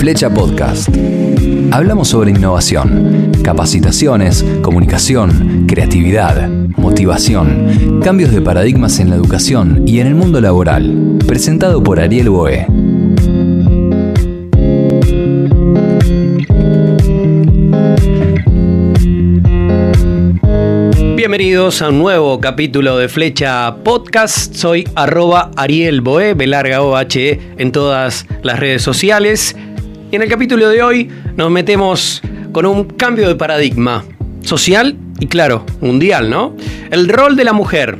Flecha Podcast. Hablamos sobre innovación, capacitaciones, comunicación, creatividad, motivación, cambios de paradigmas en la educación y en el mundo laboral. Presentado por Ariel Boe. Bienvenidos a un nuevo capítulo de Flecha Podcast. Soy arroba Ariel Boe, Belarga OHE en todas las redes sociales. Y en el capítulo de hoy nos metemos con un cambio de paradigma social y claro, mundial, ¿no? El rol de la mujer,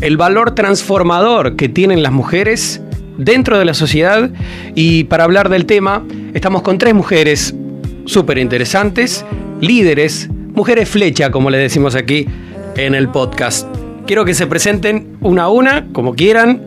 el valor transformador que tienen las mujeres dentro de la sociedad y para hablar del tema estamos con tres mujeres súper interesantes, líderes, mujeres flecha como le decimos aquí en el podcast. Quiero que se presenten una a una, como quieran.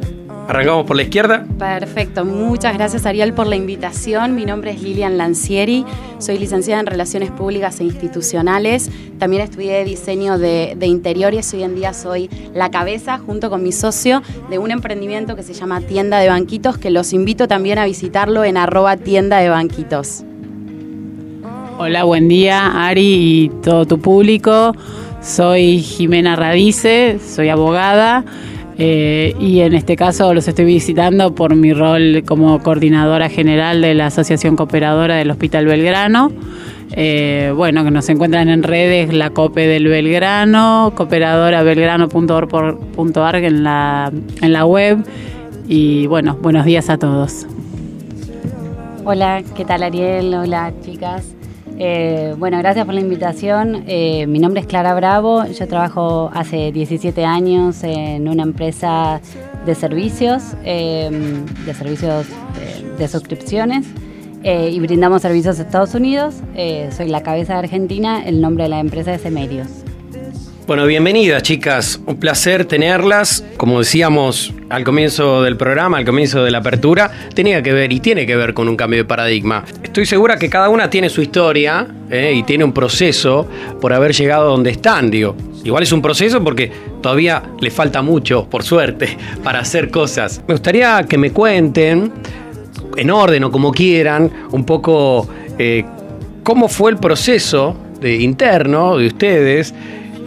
Arrancamos por la izquierda. Perfecto, muchas gracias Ariel por la invitación. Mi nombre es Lilian Lancieri, soy licenciada en Relaciones Públicas e Institucionales. También estudié diseño de, interiores y hoy en día soy la cabeza, junto con mi socio, de un emprendimiento que se llama Tienda de Banquitos, que los invito también a visitarlo en arroba tienda de banquitos. Hola, buen día Ari y todo tu público. Soy Jimena Radice, soy abogada eh, y en este caso los estoy visitando por mi rol como coordinadora general de la Asociación Cooperadora del Hospital Belgrano. Eh, bueno, que nos encuentran en redes la COPE del Belgrano, cooperadorabelgrano.org en la, en la web. Y bueno, buenos días a todos. Hola, ¿qué tal Ariel? Hola chicas. Eh, bueno, gracias por la invitación. Eh, mi nombre es Clara Bravo. Yo trabajo hace 17 años en una empresa de servicios, em, de servicios de, suscripciones eh, y brindamos servicios a Estados Unidos. soy la cabeza de Argentina. El nombre de la empresa es Emerios. Bueno, bienvenidas chicas, un placer tenerlas. Como decíamos al comienzo del programa, al comienzo de la apertura, tenía que ver y tiene que ver con un cambio de paradigma. Estoy segura que cada una tiene su historia eh, y tiene un proceso por haber llegado donde están, digo. Igual es un proceso porque todavía le falta mucho, por suerte, para hacer cosas. Me gustaría que me cuenten, en orden o como quieran, un poco eh, cómo fue el proceso interno de ustedes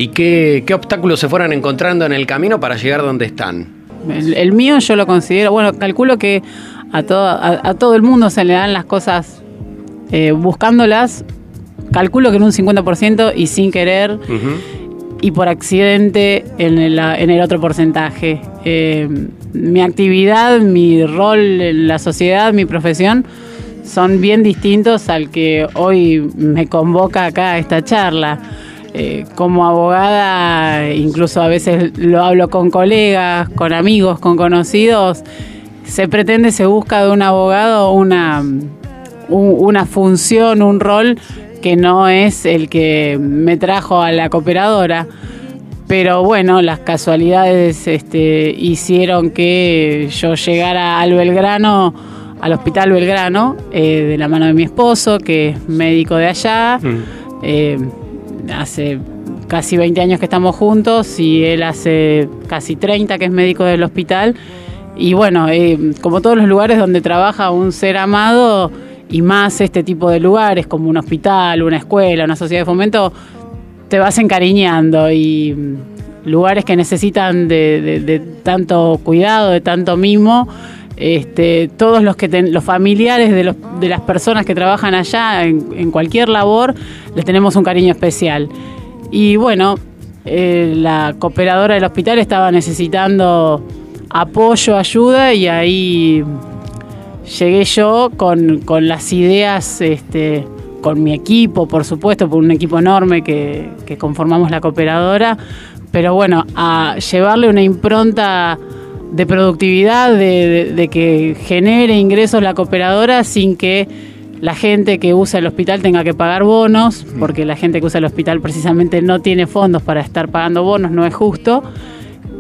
y qué, obstáculos se fueran encontrando en el camino para llegar donde están. El, mío yo lo considero, bueno, calculo que a todo, a, todo el mundo se le dan las cosas eh, buscándolas, calculo que en un 50% y sin querer. Y por accidente en el, en el otro porcentaje. Eh, mi actividad, mi rol en la sociedad, mi profesión, son bien distintos al que hoy me convoca acá a esta charla. Eh, como abogada, incluso a veces lo hablo con colegas, con amigos, con conocidos, se pretende, se busca de un abogado una, una función, un rol que no es el que me trajo a la cooperadora. Pero bueno, las casualidades este, hicieron que yo llegara al Belgrano, al Hospital Belgrano, eh, de la mano de mi esposo, que es médico de allá. Mm. Eh, hace casi 20 años que estamos juntos y él hace casi 30 que es médico del hospital. Y bueno, eh, como todos los lugares donde trabaja un ser amado y más este tipo de lugares como un hospital, una escuela, una sociedad de fomento, te vas encariñando y mm, lugares que necesitan de, tanto cuidado, de tanto mimo. Este, todos los que los familiares de, los, de, las personas que trabajan allá en, cualquier labor les tenemos un cariño especial. Y bueno, eh, la cooperadora del hospital estaba necesitando apoyo, ayuda y ahí llegué yo con, las ideas, este, con mi equipo, por supuesto, por un equipo enorme que, que conformamos la cooperadora, pero bueno, a llevarle una impronta de productividad, de, que genere ingresos la cooperadora sin que la gente que usa el hospital tenga que pagar bonos, porque la gente que usa el hospital precisamente no tiene fondos para estar pagando bonos, no es justo.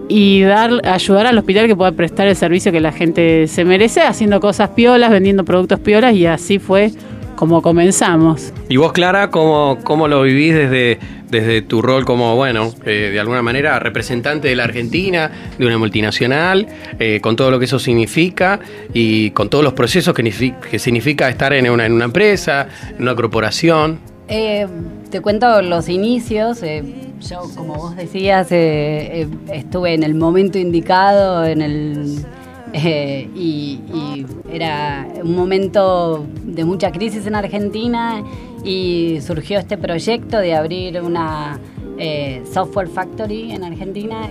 Y dar, ayudar al hospital que pueda prestar el servicio que la gente se merece, haciendo cosas piolas, vendiendo productos piolas, y así fue como comenzamos. ¿Y vos, Clara, cómo, cómo lo vivís desde desde tu rol como, bueno, eh, de alguna manera representante de la Argentina, de una multinacional, eh, con todo lo que eso significa y con todos los procesos que, que significa estar en una, en una empresa, en una corporación. Eh, te cuento los inicios. yo, como vos decías, estuve en el momento indicado, en el y, y, era un momento de mucha crisis en Argentina y surgió este proyecto de abrir una eh, software factory en Argentina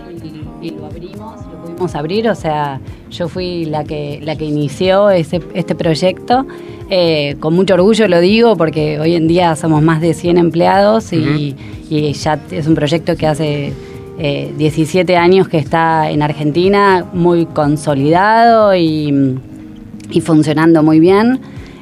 y, lo abrimos, lo pudimos abrir, o sea, yo fui la que, la que inició ese, este proyecto. Eh, con mucho orgullo lo digo porque hoy en día somos más de 100 empleados y, ya es un proyecto que hace 17 eh, años que está en Argentina, muy consolidado y, y funcionando muy bien.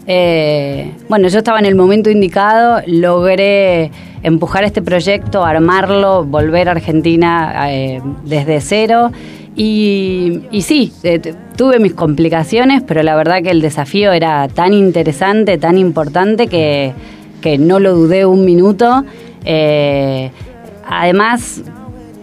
Eh, bueno, yo estaba en el momento indicado, logré empujar este proyecto, armarlo, volver a Argentina eh, desde cero. Y, sí, eh, tuve mis complicaciones, pero la verdad que el desafío era tan interesante, tan importante que, no lo dudé un minuto. además,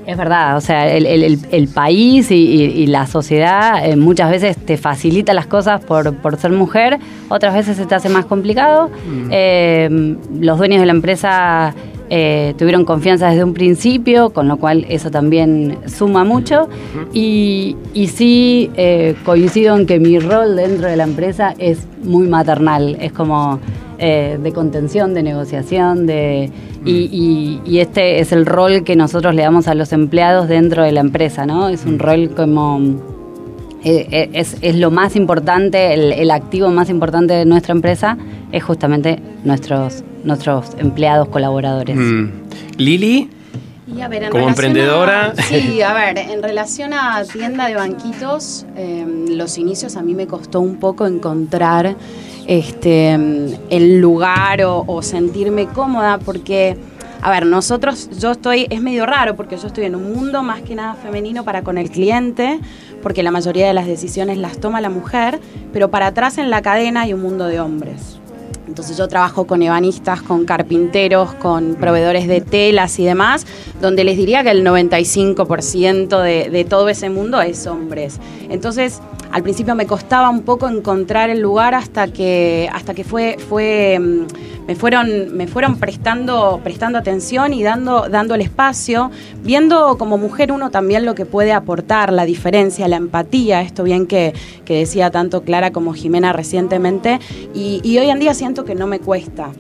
es verdad, o sea, el, país y, la sociedad eh, muchas veces te facilita las cosas por, ser mujer, otras veces se te hace más complicado. Mm. Eh, los dueños de la empresa eh, tuvieron confianza desde un principio, con lo cual eso también suma mucho. Y, y sí coincido en que mi rol dentro de la empresa es muy maternal, es como de contención, de negociación, de y, este es el rol que nosotros le damos a los empleados dentro de la empresa, ¿no? Es un mm. rol como... Eh, eh, es, lo más importante, el, activo más importante de nuestra empresa es justamente nuestros, nuestros empleados colaboradores. Mm. Lili, como emprendedora. sí, a ver, en relación a tienda de banquitos, em, los inicios a mí me costó un poco encontrar este, el lugar o, sentirme cómoda porque, a ver, nosotros, yo estoy, es medio raro porque yo estoy en un mundo más que nada femenino para con el cliente, porque la mayoría de las decisiones las toma la mujer, pero para atrás en la cadena hay un mundo de hombres. Entonces yo trabajo con ebanistas, con carpinteros, con proveedores de telas y demás, donde les diría que el 95% de, de todo ese mundo es hombres. Entonces, al principio me costaba un poco encontrar el lugar hasta que, hasta que fue, fue, mm, me fueron, me fueron prestando, prestando atención y dando, dando el espacio, viendo como mujer uno también lo que puede aportar, la diferencia, la empatía, esto bien que, decía tanto Clara como Jimena recientemente, y, y hoy en día siento que no me cuesta.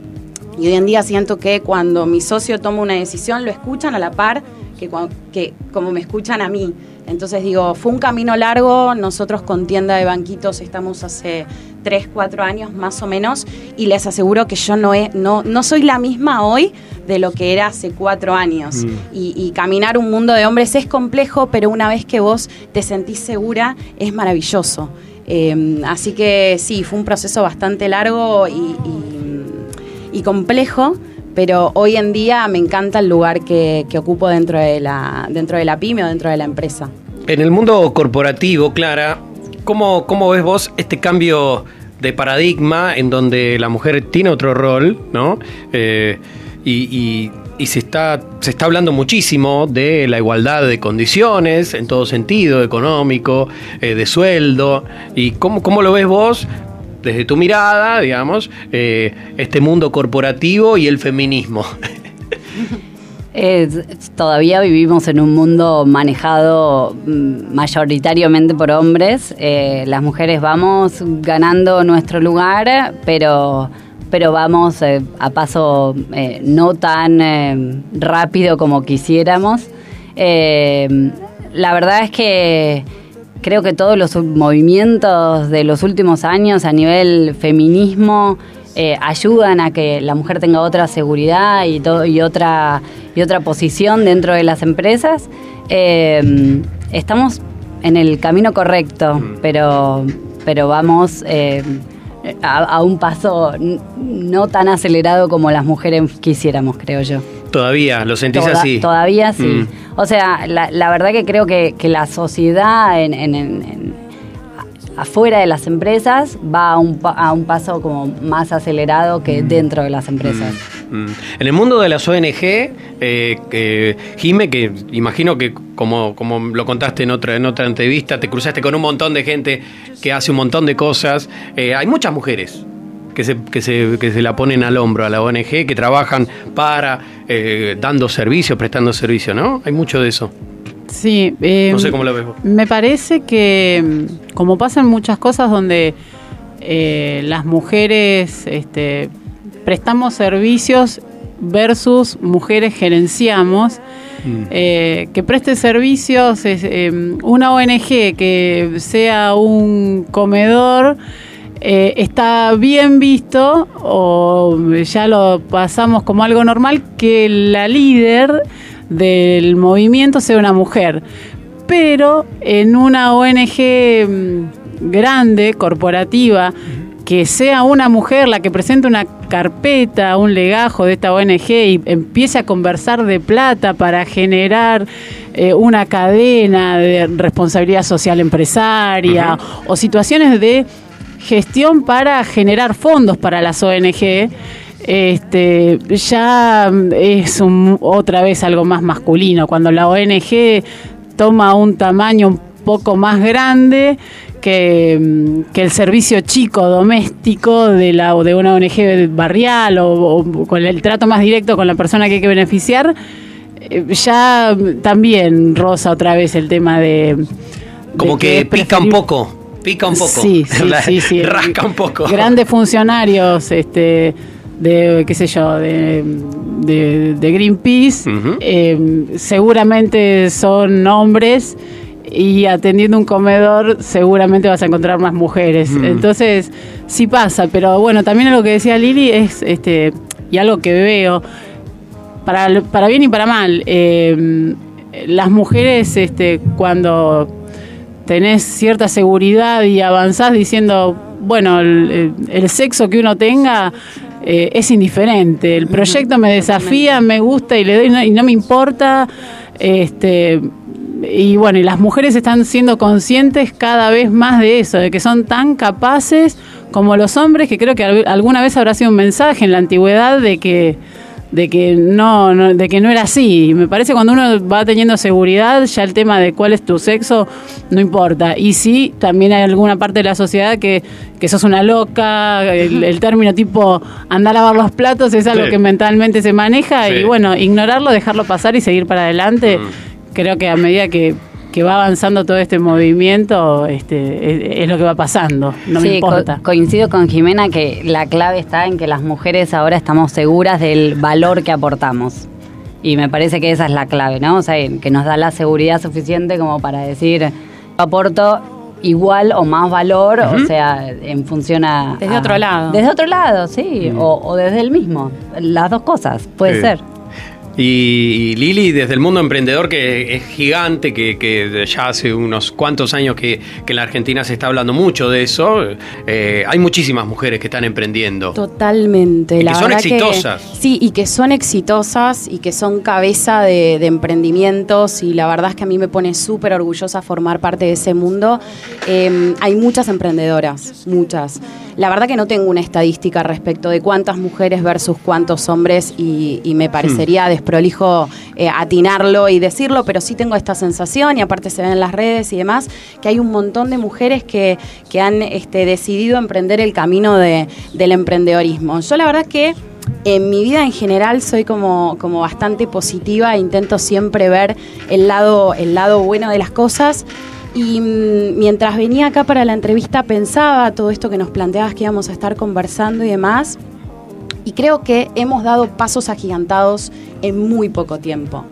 Y hoy en día siento que cuando mi socio toma una decisión lo escuchan a la par que, que como me escuchan a mí. Entonces digo, fue un camino largo, nosotros con tienda de banquitos estamos hace 3, 4 años más o menos y les aseguro que yo no, he, no, no soy la misma hoy de lo que era hace 4 años. Mm. Y, caminar un mundo de hombres es complejo, pero una vez que vos te sentís segura es maravilloso. Em, así que sí, fue un proceso bastante largo y, y complejo pero hoy en día me encanta el lugar que, ocupo dentro de, la, dentro de la pyme o dentro de la empresa. En el mundo corporativo, Clara, ¿cómo, cómo ves vos este cambio de paradigma en donde la mujer tiene otro rol, ¿no? Eh, y, se, está, se está hablando muchísimo de la igualdad de condiciones en todo sentido, económico, eh, de sueldo. ¿Y cómo, cómo lo ves vos desde tu mirada, digamos, eh, este mundo corporativo y el feminismo. todavía vivimos en un mundo manejado mm, mayoritariamente por hombres. Eh, las mujeres vamos ganando nuestro lugar, pero, pero vamos eh, a paso no tan rápido como quisiéramos. la verdad es que creo que todos los movimientos de los últimos años a nivel feminismo eh, ayudan a que la mujer tenga otra seguridad y, todo, y, otra, y otra posición dentro de las empresas. Eh, estamos en el camino correcto, mm. pero, pero vamos eh, a, un paso no tan acelerado como las mujeres quisiéramos, creo yo. Todavía, lo sentís así. Todavía sí. Mm. O sea, la, verdad que creo que, la sociedad en, afuera de las empresas va a un, a un, paso como más acelerado que mm. dentro de las empresas. Mm. En el mundo de las ONG, eh, que, Jime, que imagino que como, como lo contaste en otra, en otra entrevista, te cruzaste con un montón de gente que hace un montón de cosas. Eh, hay muchas mujeres que se, que, se, que se la ponen al hombro a la ONG, que trabajan para, eh, dando servicio, prestando servicio, ¿no? Hay mucho de eso. Sí, eh, No sé cómo lo ves vos. Me parece que, mm, como pasan muchas cosas donde eh, las mujeres este, prestamos servicios versus mujeres gerenciamos, Mm. eh, que preste servicios, es, eh, una ONG que sea un comedor. eh, está bien visto o ya lo pasamos como algo normal que la líder del movimiento sea una mujer pero en una ONG mm, grande, corporativa, que sea una mujer la que presente una carpeta, un legajo de esta ONG y empiece a conversar de plata para generar eh, una cadena de responsabilidad social empresaria o situaciones de gestión para generar fondos para las ONG, este, ya es un- otra vez algo más masculino. Cuando la ONG toma un tamaño un poco más grande que, mm, que el servicio chico doméstico de, la, de una ONG barrial o, o con el trato más directo con la persona que hay que beneficiar, eh, ya también rosa otra vez el tema de... de Como que, pica un poco. Pica un poco. Sí, sí, La- sí, sí. Rasca un poco. Grandes funcionarios, este, de, qué sé yo, de, de- de Greenpeace, eh, seguramente son hombres y atendiendo un comedor seguramente vas a encontrar más mujeres. Mm. Entonces, sí pasa, pero bueno, también lo que decía Lili es, este, y algo que veo, para, para bien y para mal, eh, las mujeres este, cuando tenés cierta seguridad y avanzás diciendo, bueno, el, el sexo que uno tenga eh, es indiferente, el proyecto me desafía, me gusta y le doy no- y no me importa, este y bueno, y las mujeres están siendo conscientes cada vez más de eso, de que son tan capaces como los hombres, que creo que al- alguna vez habrá sido un mensaje en la antigüedad de que de que no, no- de que no era así. Y Me parece cuando uno va teniendo seguridad, ya el tema de cuál es tu sexo no importa. Y sí, también hay alguna parte de la sociedad que, que sos una loca, el, el término tipo andar a lavar los platos es algo Sí. que mentalmente se maneja Sí. y bueno, ignorarlo, dejarlo pasar y seguir para adelante. Mm. Creo que a medida que, que va avanzando todo este movimiento, este, es, es lo que va pasando, no me Sí, co- importa. coincido con Jimena que la clave está en que las mujeres ahora estamos seguras del valor que aportamos. Y me parece que esa es la clave, ¿no? O sea, que nos da la seguridad suficiente como para decir, yo aporto igual o más valor, o sea, en función a... Desde a- otro lado. Desde otro lado, sí, o, o desde el mismo. Las dos cosas, puede Sí. ser. Y, y Lili, desde el mundo emprendedor que es gigante, que, que ya hace unos cuantos años que, que en la Argentina se está hablando mucho de eso, eh, hay muchísimas mujeres que están emprendiendo. Totalmente. Y la que son verdad exitosas. sí, y que son exitosas y que son cabeza de, de emprendimientos y la verdad es que a mí me pone súper orgullosa formar parte de ese mundo. Eh, hay muchas emprendedoras, muchas. La verdad que no tengo una estadística respecto de cuántas mujeres versus cuántos hombres y, y me parecería desprolijo eh, atinarlo y decirlo, pero sí tengo esta sensación y aparte se ven en las redes y demás, que hay un montón de mujeres que, que han este, decidido emprender el camino de- del emprendedorismo. Yo la verdad que en mi vida en general soy como, como bastante positiva e intento siempre ver el lado, el lado bueno de las cosas. Y mm, mientras venía acá para la entrevista pensaba todo esto que nos planteabas que íbamos a estar conversando y demás. Y creo que hemos dado pasos agigantados en muy poco tiempo.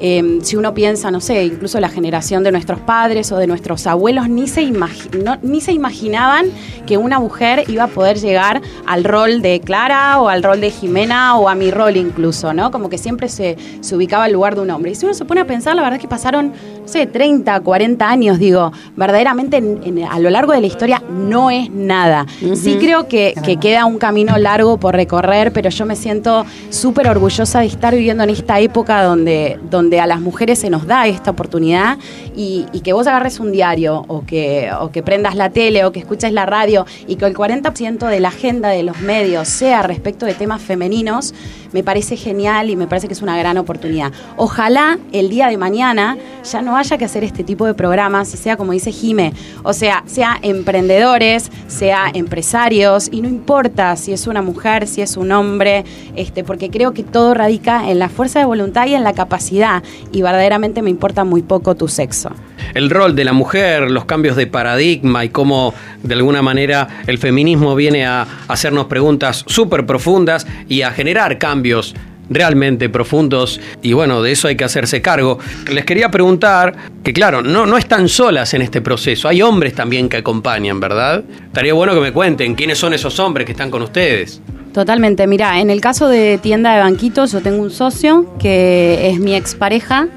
Eh, si uno piensa, no sé, incluso la generación de nuestros padres o de nuestros abuelos, ni se, no- ni se imaginaban que una mujer iba a poder llegar al rol de Clara o al rol de Jimena o a mi rol incluso, ¿no? Como que siempre se, se ubicaba al lugar de un hombre. Y si uno se pone a pensar, la verdad es que pasaron, no sé, 30, 40 años, digo, verdaderamente en- en- a lo largo de la historia no es nada. Sí creo que, que queda un camino largo por recorrer, pero yo me siento súper orgullosa de estar viviendo en esta época donde, donde donde a las mujeres se nos da esta oportunidad y, que vos agarres un diario o que, o que prendas la tele o que escuches la radio y que el 40% de la agenda de los medios sea respecto de temas femeninos, me parece genial y me parece que es una gran oportunidad. Ojalá el día de mañana ya no haya que hacer este tipo de programas y sea como dice Jime, o sea, sea emprendedores, sea empresarios y no importa si es una mujer, si es un hombre, este, porque creo que todo radica en la fuerza de voluntad y en la capacidad y verdaderamente me importa muy poco tu sexo el rol de la mujer, los cambios de paradigma y cómo de alguna manera el feminismo viene a hacernos preguntas súper profundas y a generar cambios realmente profundos y bueno, de eso hay que hacerse cargo. Les quería preguntar que claro, no, no están solas en este proceso, hay hombres también que acompañan, ¿verdad? Estaría bueno que me cuenten quiénes son esos hombres que están con ustedes. Totalmente, mira, en el caso de tienda de banquitos yo tengo un socio que es mi expareja,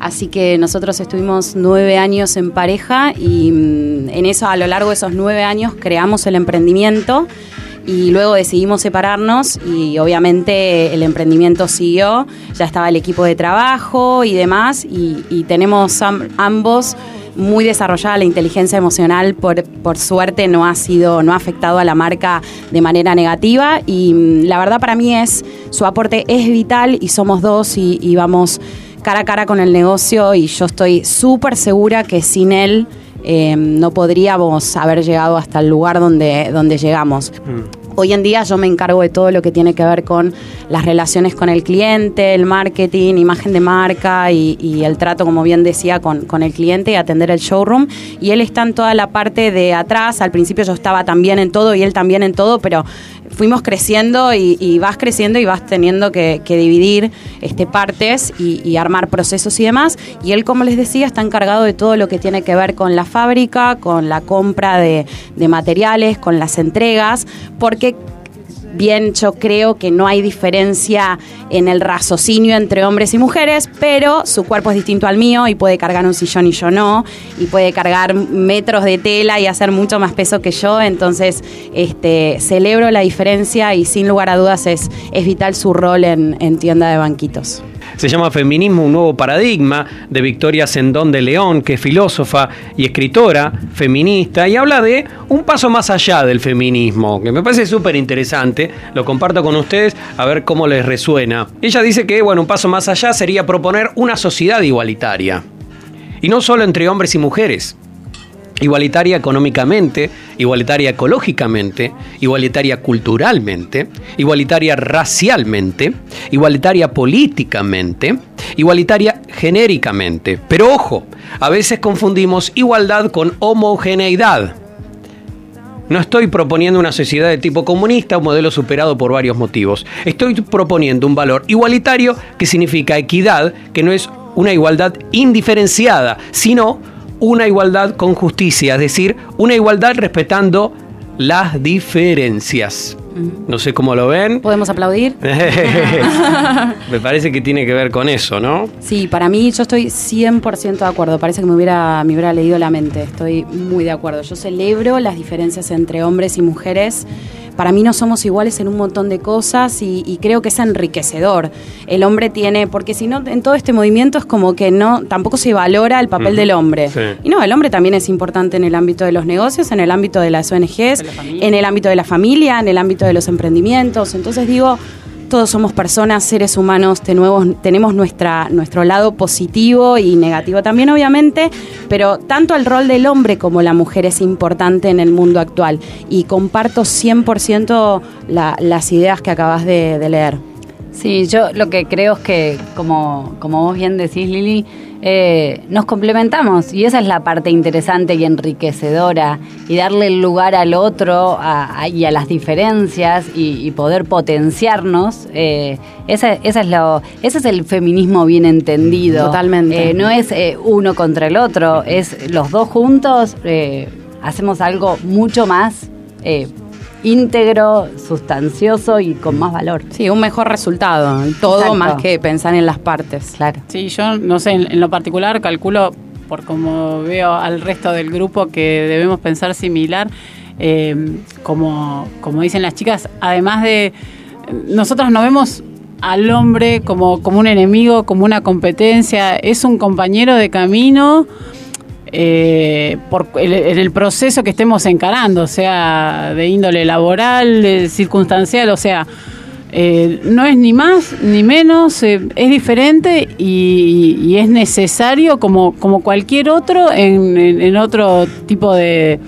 Así que nosotros estuvimos nueve años en pareja y mm, en eso, a lo largo de esos nueve años, creamos el emprendimiento y luego decidimos separarnos y obviamente el emprendimiento siguió, ya estaba el equipo de trabajo y demás y, tenemos ambos muy desarrollada la inteligencia emocional, por, por, suerte no ha sido, no ha afectado a la marca de manera negativa y mm, la verdad para mí es, su aporte es vital y somos dos y vamos cara a cara con el negocio y yo estoy súper segura que sin él eh, no podríamos haber llegado hasta el lugar donde, donde llegamos. Mm. Hoy en día yo me encargo de todo lo que tiene que ver con las relaciones con el cliente, el marketing, imagen de marca y, el trato, como bien decía, con, con, el cliente y atender el showroom. Y él está en toda la parte de atrás. Al principio yo estaba también en todo y él también en todo, pero fuimos creciendo y, vas creciendo y vas teniendo que, dividir este, partes y, armar procesos y demás. Y él, como les decía, está encargado de todo lo que tiene que ver con la fábrica, con la compra de materiales, con las entregas, porque bien yo creo que no hay diferencia en el raciocinio entre hombres y mujeres, pero su cuerpo es distinto al mío y puede cargar un sillón y yo no, y puede cargar metros de tela y hacer mucho más peso que yo, entonces este, celebro la diferencia y sin lugar a dudas es, es vital su rol en, en tienda de banquitos. Se llama Feminismo, un nuevo paradigma, de Victoria Sendón de León, que es filósofa y escritora feminista, y habla de un paso más allá del feminismo, que me parece súper interesante, lo comparto con ustedes a ver cómo les resuena. Ella dice que, bueno, un paso más allá sería proponer una sociedad igualitaria, y no solo entre hombres y mujeres, igualitaria económicamente, igualitaria ecológicamente, igualitaria culturalmente, igualitaria racialmente, igualitaria políticamente, igualitaria genéricamente. Pero ojo, a veces confundimos igualdad con homogeneidad. No estoy proponiendo una sociedad de tipo comunista, un modelo superado por varios motivos. Estoy proponiendo un valor igualitario que significa equidad, que no es una igualdad indiferenciada, sino una igualdad con justicia, es decir, una igualdad respetando las diferencias. No sé cómo lo ven. ¿Podemos aplaudir? me parece que tiene que ver con eso, ¿no? Sí, para mí yo estoy 100% de acuerdo. Parece que me hubiera, me hubiera leído la mente. Estoy muy de acuerdo. Yo celebro las diferencias entre hombres y mujeres para mí no somos iguales en un montón de cosas y, creo que es enriquecedor. El hombre tiene, porque si no, en todo este movimiento es como que no, tampoco se valora el papel del hombre. Y no, el hombre también es importante en el ámbito de los negocios, en el ámbito de las ONGs, en el ámbito de la familia, en el ámbito de los emprendimientos. Entonces digo, todos somos personas, seres humanos, tenemos, tenemos nuestro lado positivo y negativo también, obviamente, pero tanto el rol del hombre como la mujer es importante en el mundo actual. Y comparto 100% las ideas que acabas de, de leer. Sí, yo lo que creo es que, como, como vos bien decís, Lili, eh, nos complementamos y esa es la parte interesante y enriquecedora y darle el lugar al otro y a las diferencias y, poder potenciarnos. Eh, esa, es lo, ese es el feminismo bien entendido. Totalmente. Eh, no es uno contra el otro, es los dos juntos hacemos algo mucho más íntegro, sustancioso y con más valor. Sí, un mejor resultado, todo más que pensar en las partes. Claro. Sí, yo no sé, en, lo particular calculo, por como veo al resto del grupo, que debemos pensar similar, eh, como, como dicen las chicas, además de, nosotros no vemos al hombre como, como un enemigo, como una competencia, es un compañero de camino eh, por en el proceso que estemos encarando, sea de índole laboral, circunstancial, o sea, eh, no es ni más ni menos, eh, es diferente y, es necesario como, como cualquier otro en, otro tipo de,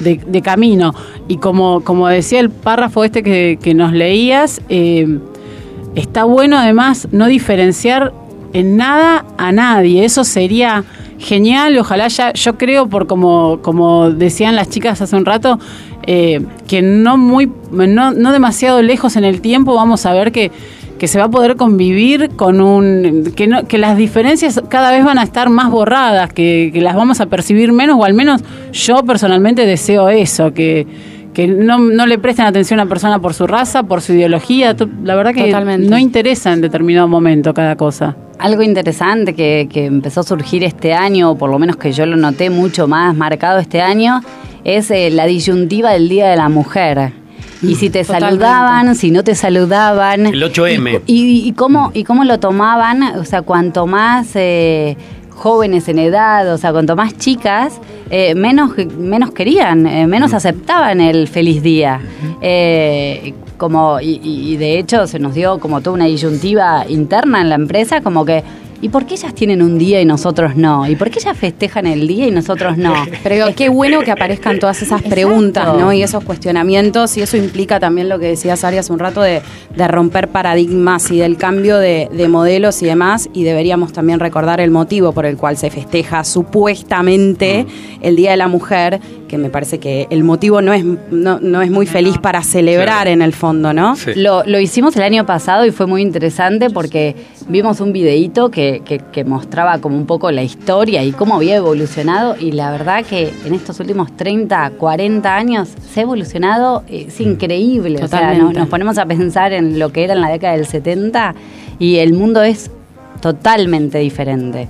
de, camino. Y como, como decía el párrafo este que, que nos leías, está bueno además no diferenciar en nada a nadie. Eso sería genial. Ojalá ya, yo creo, por como, como decían las chicas hace un rato, eh, que no muy, no, no, demasiado lejos en el tiempo vamos a ver que, que se va a poder convivir con un. que no, que las diferencias cada vez van a estar más borradas, que, que las vamos a percibir menos, o al menos yo personalmente deseo eso, que que no, no, le presten atención a una persona por su raza, por su ideología. La verdad que no interesa en determinado momento cada cosa. Algo interesante que, empezó a surgir este año, o por lo menos que yo lo noté mucho más marcado este año, es eh, la disyuntiva del Día de la Mujer. Y si te saludaban, si no te saludaban. El 8M. Y, cómo, y cómo lo tomaban, o sea, cuanto más eh, jóvenes en edad, o sea, cuanto más chicas, eh, menos, menos querían, menos aceptaban el feliz día como y, de hecho se nos dio como toda una disyuntiva interna en la empresa, como que ¿Y por qué ellas tienen un día y nosotros no? ¿Y por qué ellas festejan el día y nosotros no? Pero qué bueno que aparezcan todas esas preguntas, ¿no? Y esos cuestionamientos, y eso implica también lo que decías Ari hace un rato de, romper paradigmas y del cambio de, modelos y demás, y deberíamos también recordar el motivo por el cual se festeja supuestamente el Día de la Mujer, que me parece que el motivo no es, no, es muy feliz para celebrar en el fondo, ¿no? Lo, lo hicimos el año pasado y fue muy interesante porque vimos un videíto que que, mostraba como un poco la historia y cómo había evolucionado y la verdad que en estos últimos 30, 40 años se ha evolucionado, es increíble. O sea, nos, ponemos a pensar en lo que era en la década del 70 y el mundo es totalmente diferente.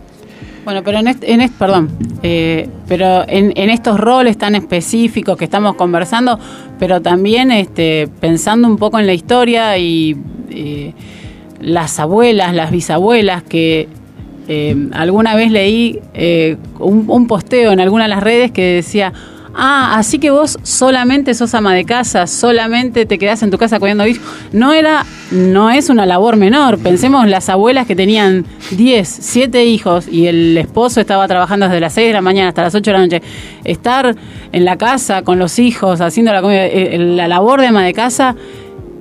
Bueno, pero en este, en perdón, eh, pero en, estos roles tan específicos que estamos conversando, pero también este, pensando un poco en la historia y eh, las abuelas, las bisabuelas, que eh, alguna vez leí eh, un, posteo en alguna de las redes que decía, ah, así que vos solamente sos ama de casa, solamente te quedás en tu casa cuidando hijos. No era, no es una labor menor. Pensemos las abuelas que tenían 10, 7 hijos y el esposo estaba trabajando desde las 6 de la mañana hasta las 8 de la noche. Estar en la casa con los hijos, haciendo la comida, eh, la labor de ama de casa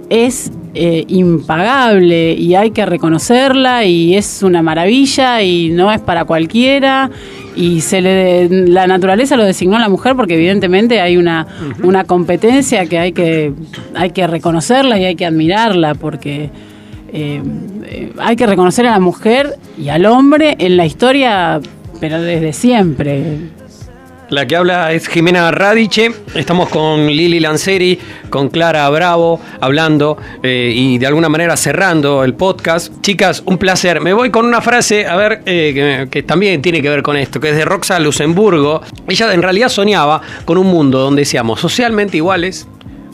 es eh, impagable y hay que reconocerla y es una maravilla y no es para cualquiera. Y se le la naturaleza lo designó a la mujer porque evidentemente hay una, una competencia que hay que hay que reconocerla y hay que admirarla porque eh, eh, hay que reconocer a la mujer y al hombre en la historia pero desde siempre la que habla es Jimena Radiche. Estamos con Lili Lanceri, con Clara Bravo, hablando eh, y de alguna manera cerrando el podcast. Chicas, un placer. Me voy con una frase, a ver, eh, que, también tiene que ver con esto, que es de Roxa Luxemburgo. Ella en realidad soñaba con un mundo donde seamos socialmente iguales,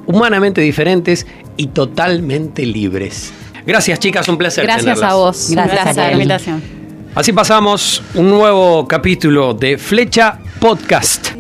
humanamente diferentes y totalmente libres. Gracias, chicas, un placer. Gracias a vos. Gracias, por la invitación. Así pasamos un nuevo capítulo de Flecha Podcast.